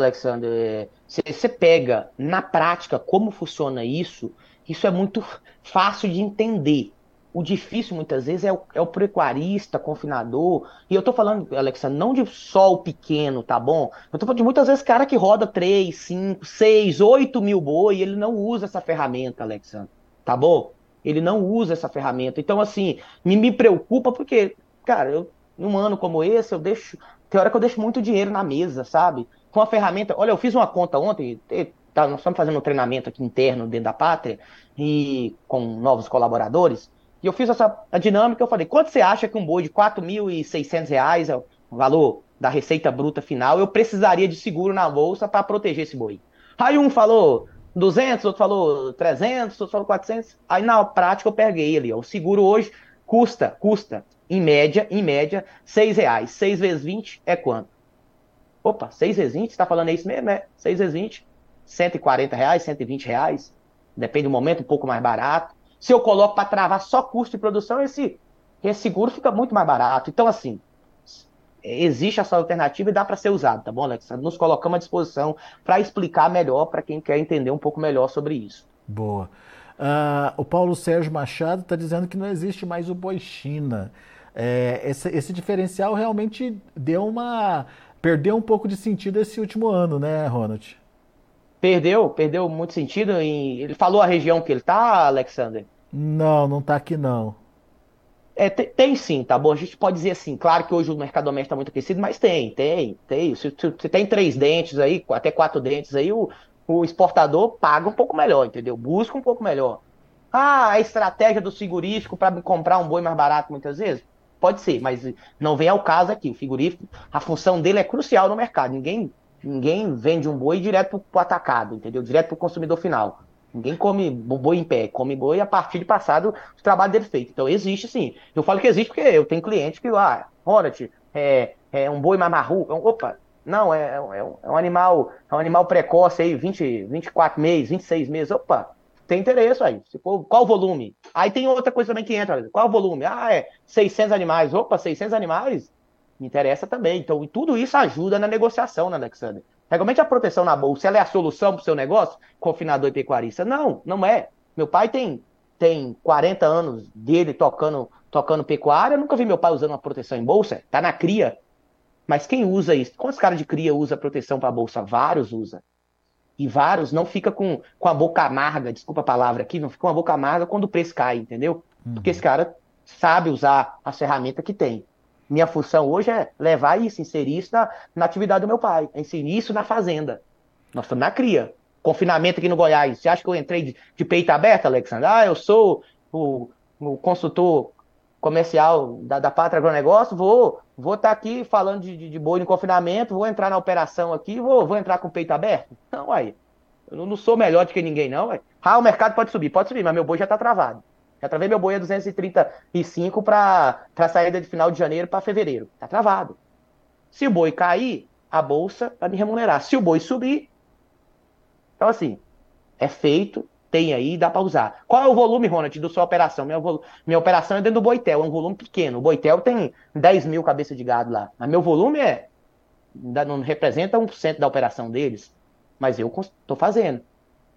Alexander. Você pega na prática como funciona isso, isso é muito fácil de entender. O difícil muitas vezes é o, é o pecuarista, confinador. E eu tô falando, Alexandre, não de só o pequeno, tá bom? Eu tô falando de muitas vezes cara que roda 3, 5, 6, 8 mil boi e ele não usa essa ferramenta, Alexandre. Tá bom? Ele não usa essa ferramenta. Então, assim, me, me preocupa porque, cara, eu, num ano como esse, eu deixo tem hora que eu deixo muito dinheiro na mesa, sabe? Com a ferramenta. Olha, eu fiz uma conta ontem, tá, nós estamos fazendo um treinamento aqui interno dentro da pátria, e com novos colaboradores. E eu fiz essa a dinâmica, eu falei, quanto você acha que um boi de R$ 4.600 é o valor da receita bruta final, eu precisaria de seguro na bolsa para proteger esse boi? Aí um falou 200, outro falou 300, outro falou 400. Aí na prática eu peguei ali, ó, o seguro hoje custa, custa, em média, em média, 6 reais. 6 vezes 20 é quanto? Opa, 6 vezes 20? Você tá falando isso mesmo? É, 6 vezes 20, 140 reais, 120 reais. Depende do momento, um pouco mais barato. Se eu coloco para travar só custo de produção, esse, seguro fica muito mais barato. Então, assim, existe essa alternativa e dá para ser usado, tá bom, Alex? Nos colocamos à disposição para explicar melhor para quem quer entender um pouco melhor sobre isso. Boa. Uh, o Paulo Sérgio Machado está dizendo que não existe mais o boi China. É, esse, esse, diferencial realmente deu uma. Perdeu um pouco de sentido esse último ano, né, Ronald? Perdeu, perdeu muito sentido. Em... Ele falou a região que ele tá, Alexander? Não, não tá aqui não. É, tem, tem, sim, tá bom? A gente pode dizer assim, claro que hoje o mercado doméstico está muito aquecido, mas tem, tem, tem. Se você tem três dentes aí, até quatro dentes aí, o, o exportador paga um pouco melhor, entendeu? Busca um pouco melhor. Ah, a estratégia do frigorífico para comprar um boi mais barato muitas vezes? Pode ser, mas não vem ao caso aqui. O frigorífico, a função dele é crucial no mercado. Ninguém Ninguém vende um boi direto para o atacado, entendeu? Direto para o consumidor final. Ninguém come boi em pé, come boi a partir de passado o trabalho dele feito. Então existe sim. Eu falo que existe porque eu tenho cliente que, ah, Ronald, é, é um boi mamarru. É opa, não, é, é, um, é, um, animal, é um animal precoce aí, 20, 24 meses, 26 meses. Opa, tem interesse aí. Se for, qual o volume? Aí tem outra coisa também que entra. Qual o volume? Ah, é 600 animais. Opa, 600 animais me interessa também. Então, tudo isso ajuda na negociação, né, Alexander? Realmente a proteção na bolsa, ela é a solução para o seu negócio, confinador e pecuarista? Não, não é. Meu pai tem, tem 40 anos dele tocando, tocando pecuária, nunca vi meu pai usando uma proteção em bolsa, tá na cria. Mas quem usa isso? Quantos caras de cria usa proteção para bolsa? Vários usa. E vários não fica com, com a boca amarga, desculpa a palavra aqui, não fica com a boca amarga quando o preço cai, entendeu? Uhum. Porque esse cara sabe usar a ferramenta que tem. Minha função hoje é levar isso, inserir isso na, na atividade do meu pai, é inserir isso na fazenda. Nós estamos na cria. Confinamento aqui no Goiás. Você acha que eu entrei de, de peito aberto, Alexandre? Ah, eu sou o, o consultor comercial da, da Pátria Agronegócio, vou vou estar tá aqui falando de, de, de, boi no confinamento, vou entrar na operação aqui, vou, vou entrar com o peito aberto? Não, aí. Eu não sou melhor do que ninguém, não. Ué. Ah, o mercado pode subir, pode subir, mas meu boi já está travado. Já travei meu boi a 235 para a saída de final de janeiro para fevereiro. Tá travado. Se o boi cair, a bolsa vai me remunerar. Se o boi subir, então assim, é feito, tem aí, dá para usar. Qual é o volume, Ronald, da sua operação? Minha, minha operação é dentro do Boitel, é um volume pequeno. O Boitel tem 10 mil cabeças de gado lá. Mas meu volume é. Não representa 1% da operação deles. Mas eu estou fazendo.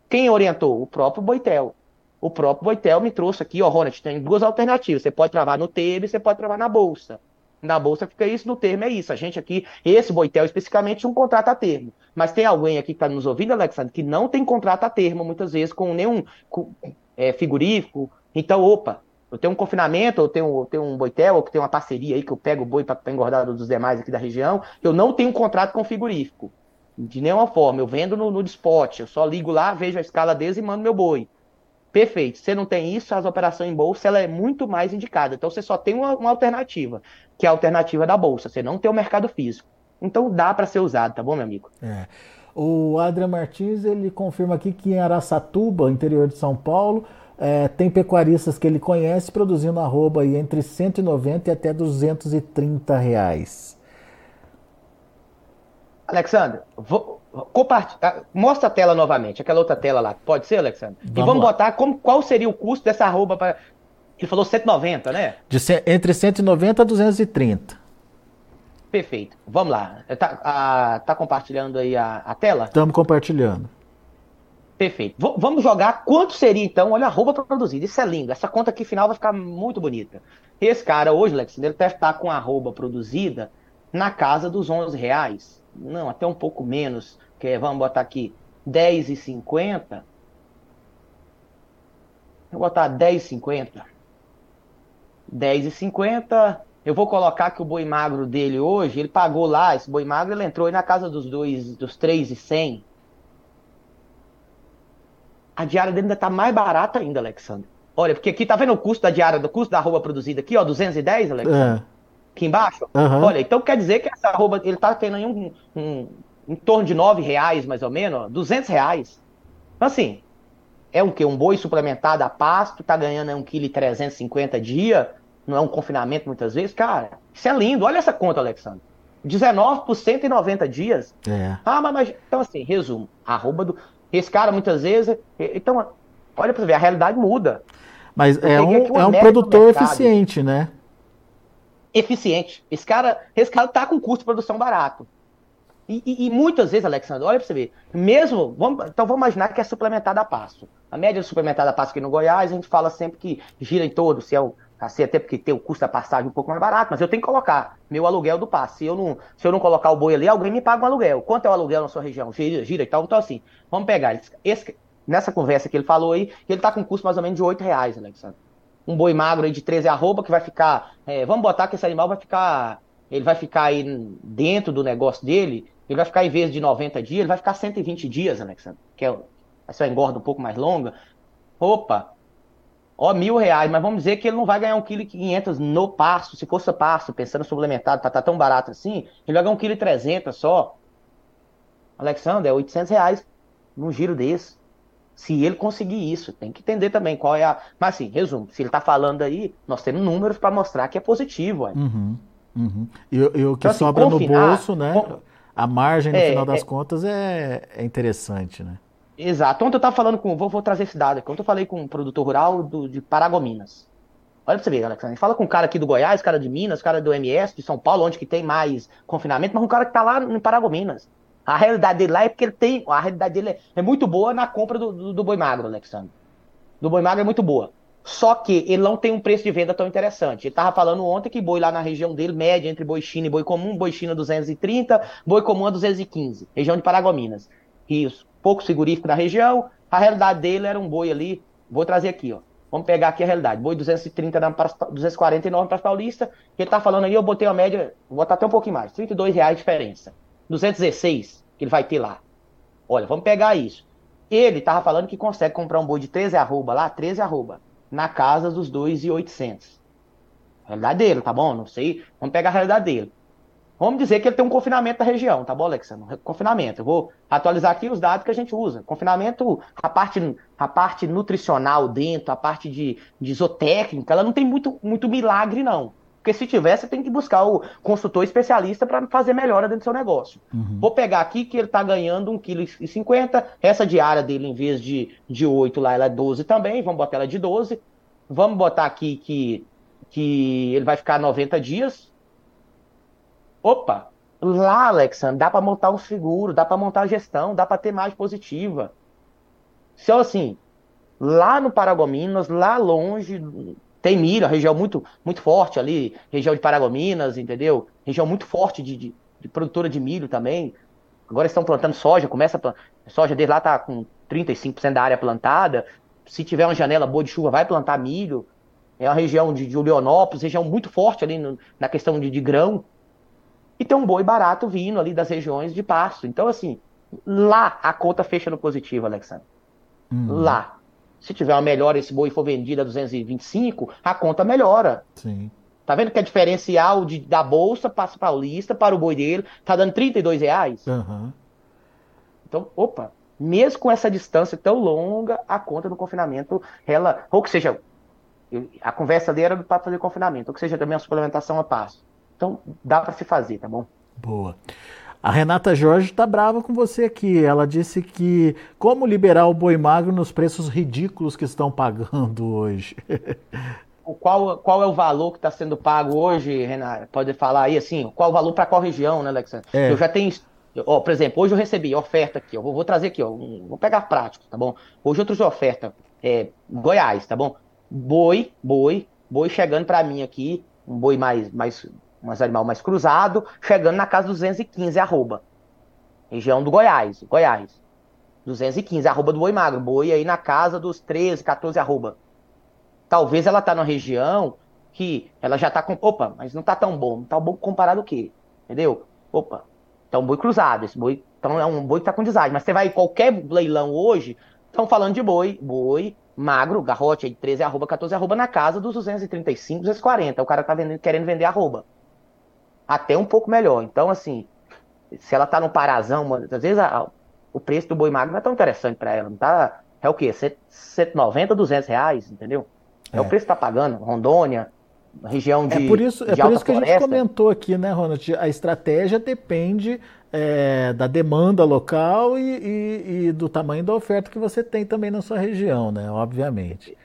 Quem orientou? O próprio Boitel. O próprio Boitel me trouxe aqui, ó, Ronald, tem duas alternativas. Você pode travar no TEB, você pode travar na bolsa. Na bolsa fica isso, no termo é isso. A gente aqui, esse Boitel especificamente, um contrato a termo. Mas tem alguém aqui que está nos ouvindo, Alexandre, que não tem contrato a termo, muitas vezes, com nenhum com, é, frigorífico. Então, opa, eu tenho um confinamento, eu tenho, eu tenho um boitel, ou que tem uma parceria aí que eu pego o boi para engordar dos demais aqui da região. Eu não tenho um contrato com o frigorífico. De nenhuma forma. Eu vendo no, no. Eu só ligo lá, vejo a escala deles e mando meu boi. Perfeito. Você não tem isso, as operações em bolsa ela é muito mais indicada. Então você só tem uma, uma alternativa, que é a alternativa da bolsa. Você não tem o mercado físico. Então dá para ser usado, tá bom, meu amigo? É. O Adrian Martins ele confirma aqui que em Araçatuba, interior de São Paulo, é, tem pecuaristas que ele conhece produzindo arroba aí entre 190 e até 230 reais. Alexandre, vou, Compartilha, ah, mostra a tela novamente, aquela outra tela lá. Pode ser, Alexandre? Vamos e vamos lá. botar como, qual seria o custo dessa arroba para. Ele falou 190, né? De, entre 190 a 230. Perfeito. Vamos lá. Tá, a, tá compartilhando aí a, a tela? Estamos compartilhando. Perfeito. V vamos jogar quanto seria então? Olha a arroba produzida. Isso é lindo. Essa conta aqui final vai ficar muito bonita. Esse cara hoje, Alexandre, ele deve estar com a arroba produzida na casa dos 11 reais não, até um pouco menos, que é, vamos botar aqui 10,50. Vou botar 10,50. 10,50. Eu vou colocar que o boi magro dele hoje, ele pagou lá, esse boi magro, ele entrou aí na casa dos dois, dos 3,100. A diária dele ainda está mais barata ainda, Alexandre. Olha, porque aqui tá vendo o custo da diária, do custo da arroba produzida aqui, ó, 210, Alex? É. Aqui embaixo? Uhum. Olha, então quer dizer que essa arroba, ele tá tendo aí um, um, em torno de 9 reais, mais ou menos, ó, 200 reais. Então, assim, é um que Um boi suplementado a pasto, tá ganhando 1,350 kg dia, não é um confinamento muitas vezes. Cara, isso é lindo. Olha essa conta, Alexandre. 19 por 190 dias. É. Ah, mas, mas, então assim, resumo, arroba do. Esse cara muitas vezes. Então, olha pra ver, a realidade muda. Mas é um, é um produtor eficiente, né? Eficiente. Esse cara, esse cara tá com custo de produção barato. E, e, e, muitas vezes, Alexandre, olha pra você ver, mesmo, vamos, então vamos imaginar que é suplementada a pasto. A média suplementada a pasto aqui no Goiás, a gente fala sempre que gira em todo, se é o assim, até porque tem o custo da passagem um pouco mais barato, mas eu tenho que colocar meu aluguel do passe. Se eu não, se eu não colocar o boi ali, alguém me paga um aluguel. Quanto é o aluguel na sua região? Gira, gira e tal. Então, assim, vamos pegar. Esse, nessa conversa que ele falou aí, ele tá com custo mais ou menos de 8 reais, Alexandre. Um boi magro aí de 13 arroba que vai ficar. É, vamos botar que esse animal vai ficar. Ele vai ficar aí dentro do negócio dele. Ele vai ficar, em vez de 90 dias, ele vai ficar 120 dias, Alexandre. Que é, essa engorda um pouco mais longa. Opa, ó, mil reais, mas vamos dizer que ele não vai ganhar um quilo e no pasto, se fosse pasto, pensando suplementado, para tá tão barato assim, ele vai ganhar um quilo e só. Alexandre, é 800 reais num giro desse. Se ele conseguir isso, tem que entender também qual é a. Mas assim, resumo, se ele está falando aí, nós temos números para mostrar que é positivo. Uhum, uhum. E, o que então, assim, sobra confinar, no bolso, né? A margem, no é, final das é, contas, é, é interessante, né? Exato. Ontem eu estava falando com. Vou, vou, trazer esse dado aqui. Ontem eu falei com um produtor rural do, de Paragominas. Olha pra você ver, Alexandre. Fala com um cara aqui do Goiás, cara de Minas, cara do MS, de São Paulo, onde que tem mais confinamento, mas um cara que tá lá em Paragominas. A realidade dele lá é porque ele tem. A realidade dele é, é muito boa na compra do, do, do, boi magro, Alexandre. Do boi magro é muito boa. Só que ele não tem um preço de venda tão interessante. Ele tava falando ontem que boi lá na região dele, média entre boi China e boi comum, boi China 230, boi comum a 215, região de Paragominas. Isso pouco segurífico na região. A realidade dele era um boi ali, vou trazer aqui, ó. Vamos pegar aqui a realidade. Boi 230 na 249 para Paulista. Ele tá falando aí, eu botei a média, vou botar até um pouquinho mais, 32 reais de diferença. 216 que ele vai ter lá. Olha, vamos pegar isso. Ele tava falando que consegue comprar um boi de 13 arroba lá, 13 arroba, na casa dos 2,800. Realidade dele, tá bom? Não sei. Vamos pegar a realidade dele. Vamos dizer que ele tem um confinamento da região, tá bom, Alexandre? Confinamento. Eu vou atualizar aqui os dados que a gente usa. Confinamento, a parte, a parte nutricional dentro, a parte de, de zootécnica, ela não tem muito, muito milagre, não. Porque se tiver, você tem que buscar o consultor especialista para fazer melhora dentro do seu negócio. Uhum. Vou pegar aqui que ele está ganhando 1,50 kg. Essa diária dele, em vez de, de 8 lá, ela é 12 também. Vamos botar ela de 12. Vamos botar aqui que, que ele vai ficar 90 dias. Opa, lá, Alexandre, dá para montar um seguro, dá para montar a gestão, dá para ter mais positiva. Então, assim, lá no Paragominas, lá longe, tem milho, a região muito, muito forte ali, região de Paragominas, entendeu? Região muito forte de, de, de produtora de milho também. Agora estão plantando soja, começa a soja desde lá tá com 35% da área plantada. Se tiver uma janela boa de chuva, vai plantar milho. É uma região de, de Leonópolis, região muito forte ali no, na questão de, de grão e tem um boi barato vindo ali das regiões de pasto. Então, assim, lá a conta fecha no positivo, Alexandre. Uhum. Lá. Se tiver uma melhora, esse boi for vendido a 225, a conta melhora. Sim. Tá vendo que a diferencial de, da Bolsa Passo Paulista para o boi dele tá dando 32 reais? Uhum. Então, opa, mesmo com essa distância tão longa, a conta do confinamento, ela, ou que seja, a conversa dele era para fazer confinamento, ou que seja também a suplementação a passo. Então dá para se fazer, tá bom? Boa. A Renata Jorge está brava com você aqui. Ela disse que como liberar o boi magro nos preços ridículos que estão pagando hoje. qual, qual é o valor que está sendo pago hoje, Renata? Pode falar aí assim, qual o valor para qual região, né, Alexandre? É. Eu já tenho. Ó, por exemplo, hoje eu recebi oferta aqui, ó, vou, vou trazer aqui, ó, um, vou pegar prático, tá bom? Hoje eu trouxe oferta, é, Goiás, tá bom? Boi, boi, boi chegando para mim aqui, um boi mais, mais um animal mais cruzado, chegando na casa 215, arroba. Região do Goiás, Goiás. 215, arroba do boi magro. Boi aí na casa dos 13, 14, arroba. Talvez ela tá numa região que ela já tá com. Opa, mas não tá tão bom. Não tá bom comparado o quê? Entendeu? Opa. Então, boi cruzado. Esse boi. Então é um boi que tá com deságio. Mas você vai em qualquer leilão hoje, estão falando de boi, boi magro, garrote de 13 arroba, 14 arroba, na casa dos 235, 240. O cara tá vendendo, querendo vender arroba. Até um pouco melhor. Então, assim, se ela tá no parazão, às vezes a, o preço do boi magro não é tão interessante para ela. Não tá. É o quê? 190, 200 reais, entendeu? É, é o preço que tá pagando. Rondônia, região de. É por isso, é por isso que floresta. a gente comentou aqui, né, Ronald? A estratégia depende é, da demanda local e, e, e, do tamanho da oferta que você tem também na sua região, né? Obviamente.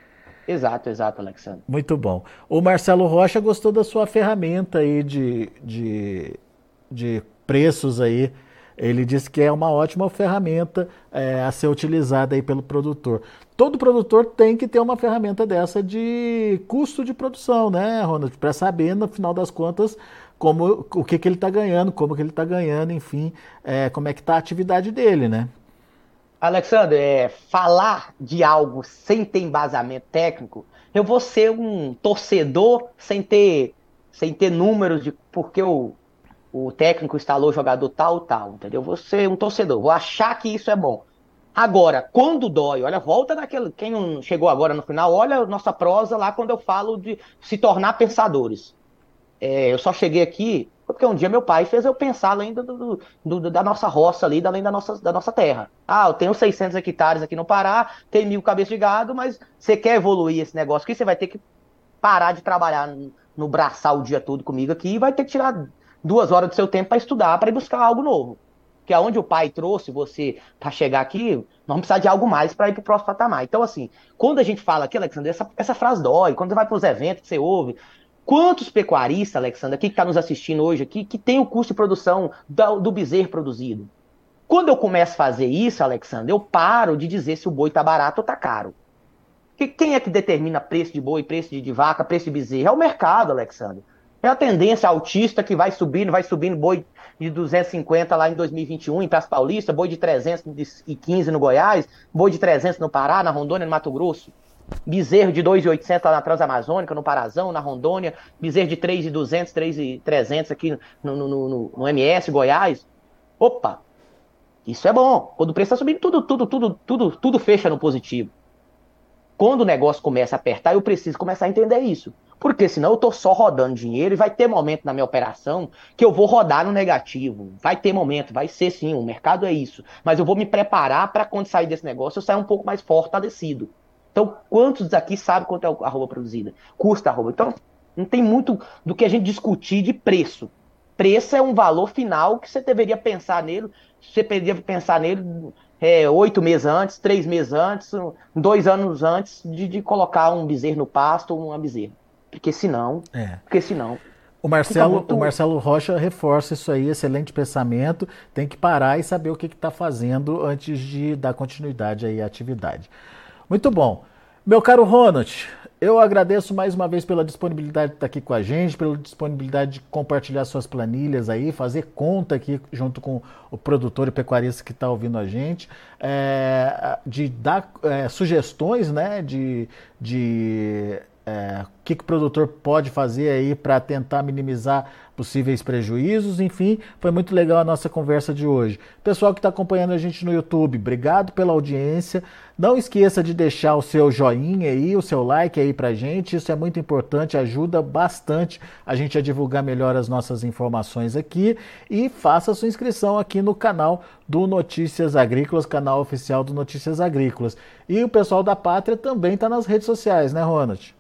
Exato, exato, Alexandre. Muito bom. O Marcelo Rocha gostou da sua ferramenta aí de, de, de preços aí. Ele disse que é uma ótima ferramenta é, a ser utilizada aí pelo produtor. Todo produtor tem que ter uma ferramenta dessa de custo de produção, né, Ronald? Para saber, no final das contas, como o que, que ele está ganhando, como que ele está ganhando, enfim, é, como é que está a atividade dele, né? Alexandre, é, falar de algo sem ter embasamento técnico, eu vou ser um torcedor sem ter, sem ter números de porque o, o técnico instalou jogador tal, tal, entendeu? Vou ser um torcedor, vou achar que isso é bom. Agora, quando dói, olha, volta naquele. Quem não chegou agora no final, olha a nossa prosa lá quando eu falo de se tornar pensadores. É, eu só cheguei aqui porque um dia meu pai fez eu pensar além do, do, do, da nossa roça ali, além da nossa, da nossa terra. Ah, eu tenho 600 hectares aqui no Pará, tem mil cabeças de gado, mas você quer evoluir esse negócio aqui, você vai ter que parar de trabalhar no, no braçal o dia todo comigo aqui e vai ter que tirar duas horas do seu tempo para estudar, para ir buscar algo novo. Que é onde o pai trouxe você para chegar aqui, nós precisar de algo mais para ir para o próximo patamar. Então, assim, quando a gente fala aqui, Alexandre, essa, essa frase dói. Quando você vai para os eventos você ouve, Quantos pecuaristas, Alexandre, que está nos assistindo hoje aqui, que tem o custo de produção do, do bezerro produzido? Quando eu começo a fazer isso, Alexandre, eu paro de dizer se o boi está barato ou está caro. Que, quem é que determina preço de boi, preço de, de vaca, preço de bezerro? É o mercado, Alexandre. É a tendência autista que vai subindo, vai subindo boi de 250 lá em 2021 em Praça Paulista, boi de 315 no Goiás, boi de 300 no Pará, na Rondônia, no Mato Grosso. Bezerro de 2.800 lá na Transamazônica, no Parazão, na Rondônia. Bezerro de 3.200, 3.300 aqui no, no, no, no, MS, Goiás. Opa! Isso é bom. Quando o preço está subindo, tudo, tudo, tudo, tudo, tudo fecha no positivo. Quando o negócio começa a apertar, eu preciso começar a entender isso. Porque senão eu estou só rodando dinheiro e vai ter momento na minha operação que eu vou rodar no negativo. Vai ter momento, vai ser sim, o mercado é isso. Mas eu vou me preparar para quando sair desse negócio eu sair um pouco mais fortalecido. Então, quantos aqui sabem quanto é a roupa produzida? Custa a roupa. Então, não tem muito do que a gente discutir de preço. Preço é um valor final que você deveria pensar nele. Você deveria pensar nele é, oito meses antes, três meses antes, dois anos antes de, de colocar um bezerro no pasto ou uma bezerra. Porque senão. É. Porque senão. O Marcelo, muito... o Marcelo Rocha reforça isso aí, excelente pensamento. Tem que parar e saber o que está fazendo antes de dar continuidade aí à atividade. Muito bom. Meu caro Ronald, eu agradeço mais uma vez pela disponibilidade de estar aqui com a gente, pela disponibilidade de compartilhar suas planilhas aí, fazer conta aqui junto com o produtor e pecuarista que está ouvindo a gente, é, de dar é, sugestões, né, de, de é, o que, que o produtor pode fazer aí para tentar minimizar possíveis prejuízos, enfim, foi muito legal a nossa conversa de hoje. Pessoal que está acompanhando a gente no YouTube, obrigado pela audiência. Não esqueça de deixar o seu joinha aí, o seu like aí pra gente, isso é muito importante, ajuda bastante a gente a divulgar melhor as nossas informações aqui e faça sua inscrição aqui no canal do Notícias Agrícolas, canal oficial do Notícias Agrícolas. E o pessoal da Pátria também está nas redes sociais, né, Ronald?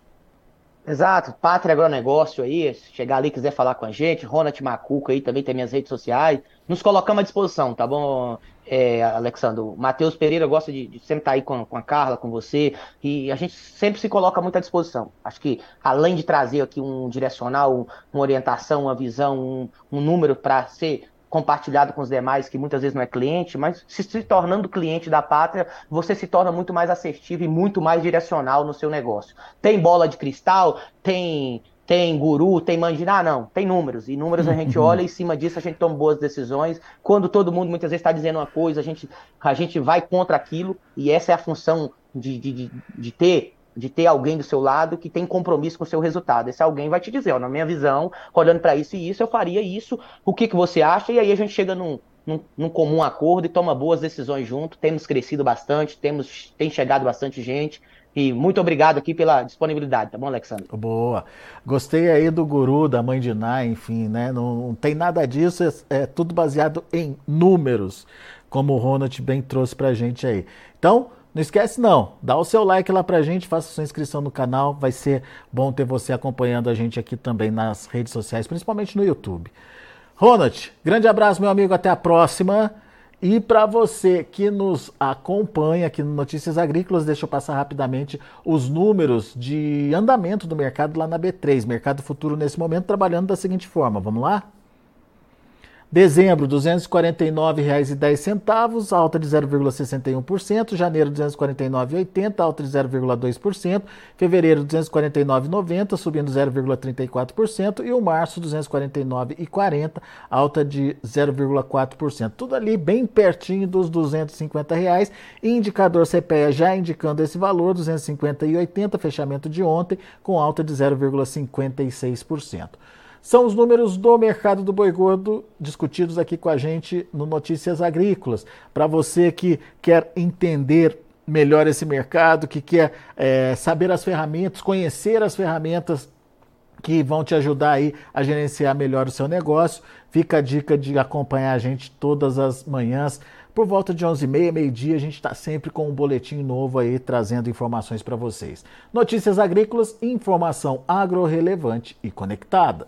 Exato, Pátria Agronegócio aí, chegar ali quiser falar com a gente, Ronald Macuco aí também tem minhas redes sociais, nos colocamos à disposição, tá bom, é, Alexandre? Matheus Pereira gosta de, de sempre estar tá aí com, com, a Carla, com você, e a gente sempre se coloca muito à disposição. Acho que além de trazer aqui um direcional, uma orientação, uma visão, um, um número para ser compartilhado com os demais, que muitas vezes não é cliente, mas se, se tornando cliente da pátria, você se torna muito mais assertivo e muito mais direcional no seu negócio. Tem bola de cristal, tem tem guru, tem mandiná, não, tem números. E números a gente olha e em cima disso a gente toma boas decisões. Quando todo mundo muitas vezes está dizendo uma coisa, a gente, a gente vai contra aquilo, e essa é a função de, de, de, de ter de ter alguém do seu lado que tem compromisso com o seu resultado. Esse alguém vai te dizer, ó, na minha visão, olhando para isso e isso, eu faria isso, o que, que você acha? E aí a gente chega num, num, num, comum acordo e toma boas decisões junto. Temos crescido bastante, temos tem chegado bastante gente E muito obrigado aqui pela disponibilidade, tá bom, Alexandre? Boa. Gostei aí do guru, da mãe de Ná, enfim, né? Não, não tem nada disso, é, é, tudo baseado em números, como o Ronald bem trouxe pra gente aí. Então, não esquece não, dá o seu like lá pra gente, faça sua inscrição no canal, vai ser bom ter você acompanhando a gente aqui também nas redes sociais, principalmente no YouTube. Ronald, grande abraço, meu amigo, até a próxima. E para você que nos acompanha aqui no Notícias Agrícolas, deixa eu passar rapidamente os números de andamento do mercado lá na B3. Mercado Futuro nesse momento trabalhando da seguinte forma. Vamos lá? Dezembro, R$ 249,10, alta de 0,61%. Janeiro, R$ 249,80, alta de 0,2%. Fevereiro, R$ 249,90, subindo 0,34%. E o março, R$ 249,40, alta de 0,4%. Tudo ali bem pertinho dos 250 reais. Indicador CPEA já indicando esse valor, R$ 250,80, fechamento de ontem, com alta de 0,56%. São os números do mercado do boi gordo discutidos aqui com a gente no Notícias Agrícolas. Para você que quer entender melhor esse mercado, que quer é, saber as ferramentas, conhecer as ferramentas que vão te ajudar aí a gerenciar melhor o seu negócio, fica a dica de acompanhar a gente todas as manhãs. Por volta de 11h30, meio-dia, a gente está sempre com um boletim novo aí trazendo informações para vocês. Notícias agrícolas, informação agro-relevante e conectada.